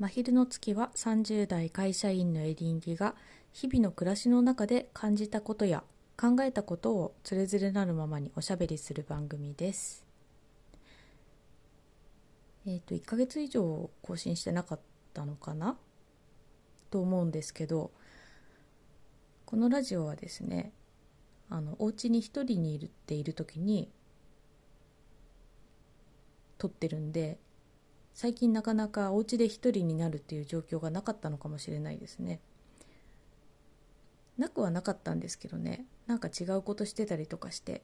真昼の月は30代会社員のエリンギが日々の暮らしの中で感じたことや考えたことをつれづれなるままにおしゃべりする番組です。えっ、と1ヶ月以上更新してなかったのかな？と思うんですけどこのラジオはですねあのお家に一人にいるっている時に撮ってるんで最近なかなかお家で一人になるっていう状況がなかったのかもしれないですね。なくはなかったんですけどね。なんか違うことしてたりとかして。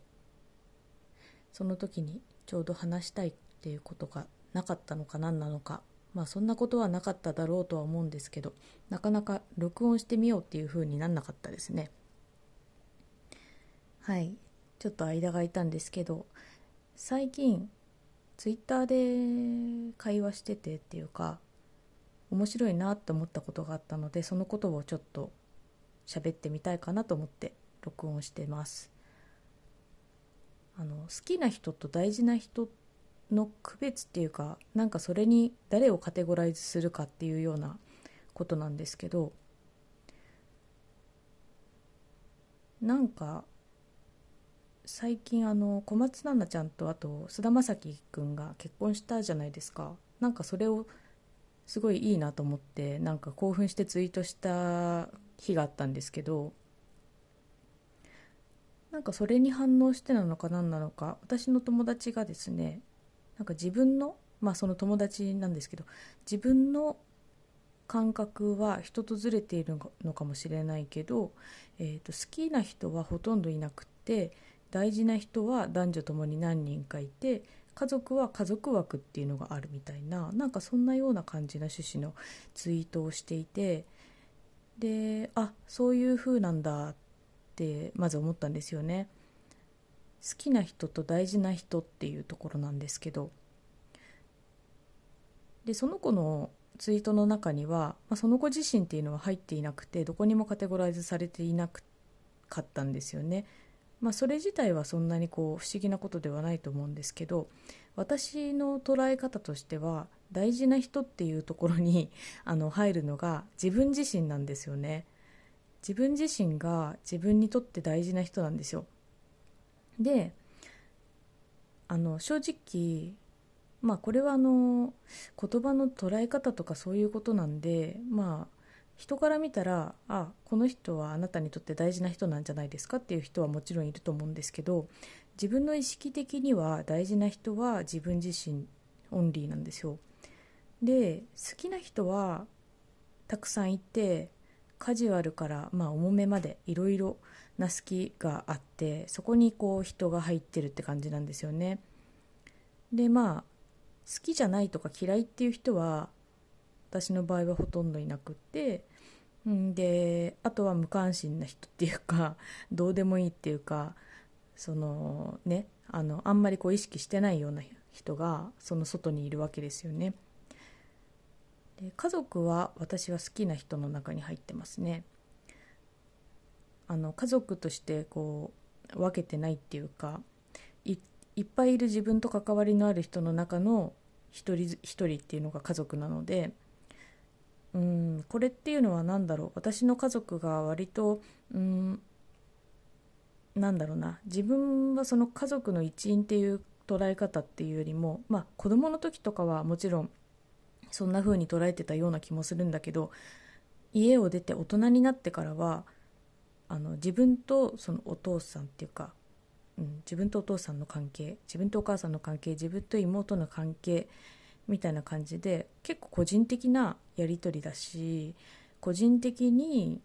その時にちょうど話したいっていうことがなかったのか何なのか。まあそんなことはなかっただろうとは思うんですけどなかなか録音してみようっていう風になんなかったですね。はい。ちょっと間が空いたんですけど最近ツイッターで会話しててっていうか面白いなって思ったことがあったのでそのことをちょっと喋ってみたいかなと思って録音してます。あの好きな人と大事な人の区別っていうかなんかそれに誰をカテゴライズするかっていうようなことなんですけどなんか最近あの小松菜奈ちゃんとあと菅田将暉くんが結婚したじゃないですか。なんかそれをすごいいいなと思ってなんか興奮してツイートした日があったんですけどなんかそれに反応してなのか何なのか私の友達がですねなんか自分のまあその友達なんですけど自分の感覚は人とずれているのかもしれないけど、えー、と好きな人はほとんどいなくて大事な人は男女ともに何人かいて家族は家族枠っていうのがあるみたいななんかそんなような感じな趣旨のツイートをしていてであそういう風なんだってまず思ったんですよね。好きな人と大事な人っていうところなんですけど。でその子のツイートの中には、まあ、その子自身っていうのは入っていなくてどこにもカテゴライズされていなかったんですよね。まあ、それ自体はそんなにこう不思議なことではないと思うんですけど私の捉え方としては大事な人っていうところに あの入るのが自分自身なんですよね。自分自身が自分にとって大事な人なんですよ。であの正直まあこれはあの言葉の捉え方とかそういうことなんでまあ人から見たらあこの人はあなたにとって大事な人なんじゃないですかっていう人はもちろんいると思うんですけど自分の意識的には大事な人は自分自身オンリーなんですよ。で好きな人はたくさんいてカジュアルから、まあ、重めまでいろいろな好きがあってそこにこう人が入ってるって感じなんですよね。でまあ好きじゃないとか嫌いっていう人は私の場合はほとんどいなくってであとは無関心な人っていうか どうでもいいっていうかそのねあのあんまりこう意識してないような人がその外にいるわけですよね。で家族は私は好きな人の中に入ってますね。あの家族としてこう分けてないっていうかいいっぱいいる自分と関わりのある人の中の一人一人っていうのが家族なのでうんこれっていうのは何だろう？私の家族が割とうんなんだろうな。自分はその家族の一員っていう捉え方っていうよりもまあ子供の時とかはもちろんそんな風に捉えてたような気もするんだけど家を出て大人になってからはあの自分とそのお父さんっていうか、うん、自分とお父さんの関係自分とお母さんの関係自分と妹の関係みたいな感じで結構個人的なやり取りだし個人的に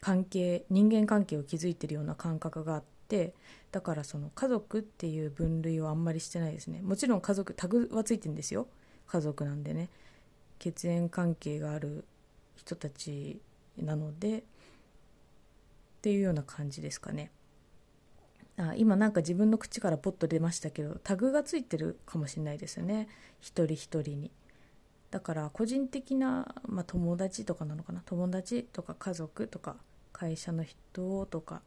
関係人間関係を築いてるような感覚があってだからその家族っていう分類はあんまりしてないですね。もちろん家族タグはついてるんですよ。家族なんでね。血縁関係がある人たちなのでっていうような感じですかね。あ今なんか自分の口からポッと出ましたけどタグがついてるかもしれないですよね。一人一人に。だから個人的な、まあ、友達とかなのかな。友達とか家族とか会社の人とか。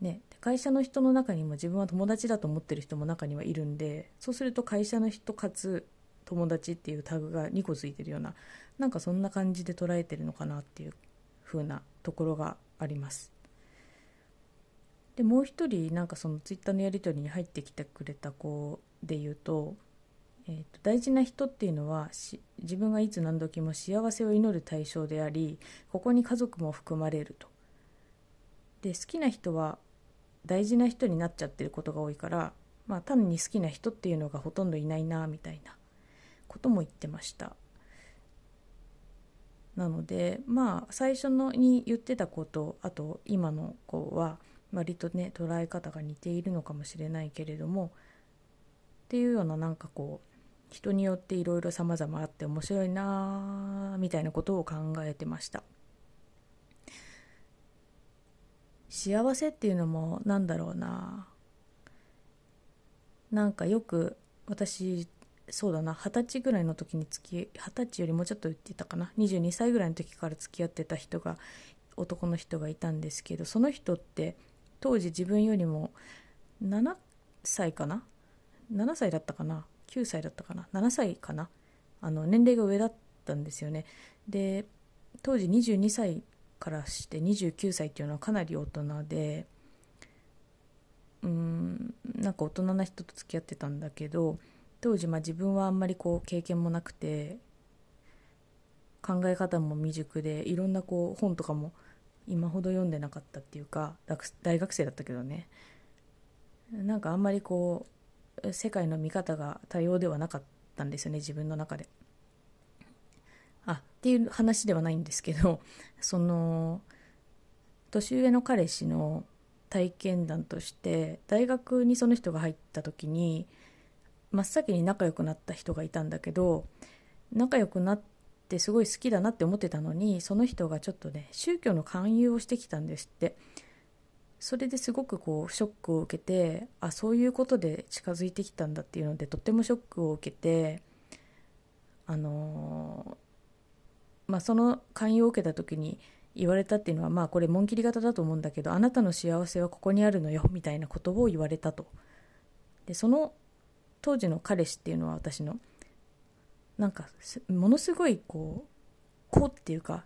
ね。会社の人の中にも自分は友達だと思ってる人も中にはいるんでそうすると会社の人かつ友達っていうタグが2個ついてるようななんかそんな感じで捉えてるのかなっていう風なところがあります。でもう一人なんかそのツイッターのやり取りに入ってきてくれた子で言うと,、えー、と大事な人っていうのは自分がいつ何時も幸せを祈る対象でありここに家族も含まれると。で好きな人は大事な人になっちゃってることが多いからまあ単に好きな人っていうのがほとんどいないなみたいなことも言ってました。なのでまあ最初のに言ってた子とあと今の子は割とね捉え方が似ているのかもしれないけれどもっていうようななんかこう人によっていろいろ様々あって面白いなみたいなことを考えてました。幸せっていうのもなんだろうななんかよく私そうだな二十歳ぐらいの時に付き二十歳よりもうちょっと言ってたかな。22歳ぐらいの時から付き合ってた人が男の人がいたんですけどその人って当時自分よりも7歳かな？7歳だったかな？9歳だったかな？7歳かな？あの年齢が上だったんですよね。で当時22歳からして29歳っていうのはかなり大人でうんなんか大人な人と付き合ってたんだけど当時まあ自分はあんまりこう経験もなくて考え方も未熟でいろんなこう本とかも今ほど読んでなかったっていうか大学生だったけどねなんかあんまりこう世界の見方が多様ではなかったんですよね自分の中で。あっていう話ではないんですけど その年上の彼氏の体験談として大学にその人が入った時に真っ先に仲良くなった人がいたんだけど仲良くなってすごい好きだなって思ってたのにその人がちょっとね宗教の勧誘をしてきたんですって。それですごくこうショックを受けてあそういうことで近づいてきたんだっていうのでとってもショックを受けてあのまあその勧誘を受けた時に言われたっていうのはまあこれ紋切り型だと思うんだけどあなたの幸せはここにあるのよみたいなことを言われたと。でその当時の彼氏っていうのは私のなんかものすごいこう子っていうか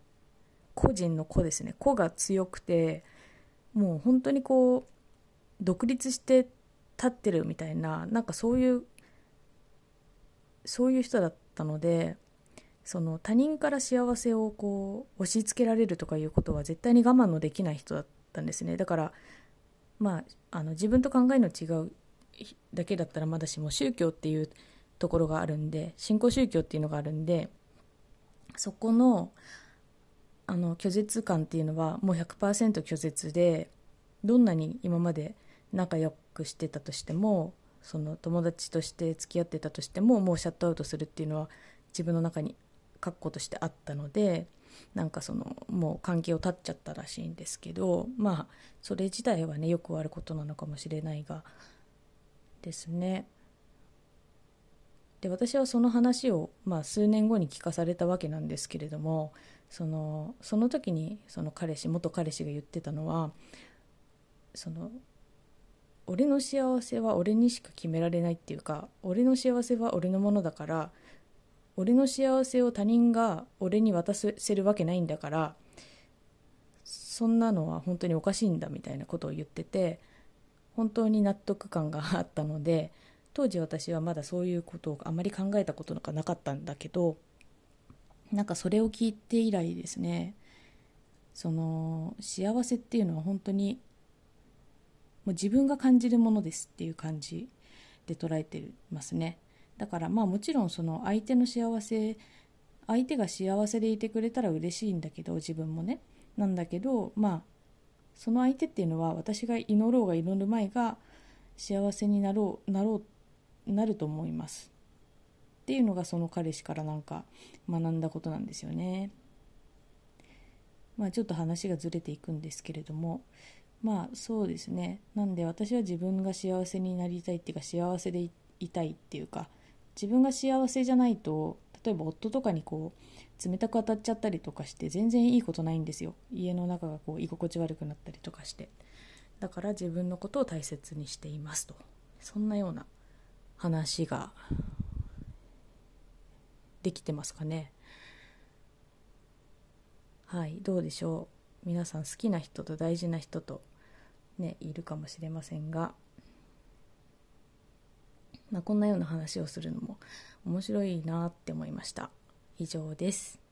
個人の子ですね。子が強くてもう本当にこう独立して立ってるみたいななんかそういうそういう人だったのでその他人から幸せをこう押し付けられるとかいうことは絶対に我慢のできない人だったんですね。だからまああの自分と考えの違うだけだったらまだしも宗教っていうところがあるんで新興宗教っていうのがあるんでそこのあの拒絶感っていうのはもう100%拒絶でどんなに今まで仲良くしてたとしてもその友達として付き合ってたとしてももうシャットアウトするっていうのは自分の中に確固としてあったのでなんかそのもう関係を断っちゃったらしいんですけどまあそれ自体はねよくあることなのかもしれないがですね。で私はその話を、まあ、数年後に聞かされたわけなんですけれどもそのその時にその彼氏元彼氏が言ってたのはその俺の幸せは俺にしか決められないっていうか俺の幸せは俺のものだから俺の幸せを他人が俺に渡せるわけないんだからそんなのは本当におかしいんだみたいなことを言ってて本当に納得感があったので当時私はまだそういうことをあまり考えたことなんかなかったんだけどなんかそれを聞いて以来ですねその幸せっていうのは本当にもう自分が感じるものですっていう感じで捉えてますね。だからまあもちろんその相手の幸せ相手が幸せでいてくれたら嬉しいんだけど自分もね。なんだけどまあその相手っていうのは私が祈ろうが祈る前が幸せになろうなろうなると思います。っていうのがその彼氏からなんか学んだことなんですよね。まあちょっと話がずれていくんですけれども。まあそうですね。なんで私は自分が幸せになりたいっていうか幸せでいたいっていうか自分が幸せじゃないと例えば夫とかにこう冷たく当たっちゃったりとかして全然いいことないんですよ。家の中がこう居心地悪くなったりとかして。だから自分のことを大切にしていますと。そんなような話ができてますかね。はいどうでしょう。皆さん好きな人と大事な人とねいるかもしれませんが、まあ、こんなような話をするのも面白いなって思いました。以上です。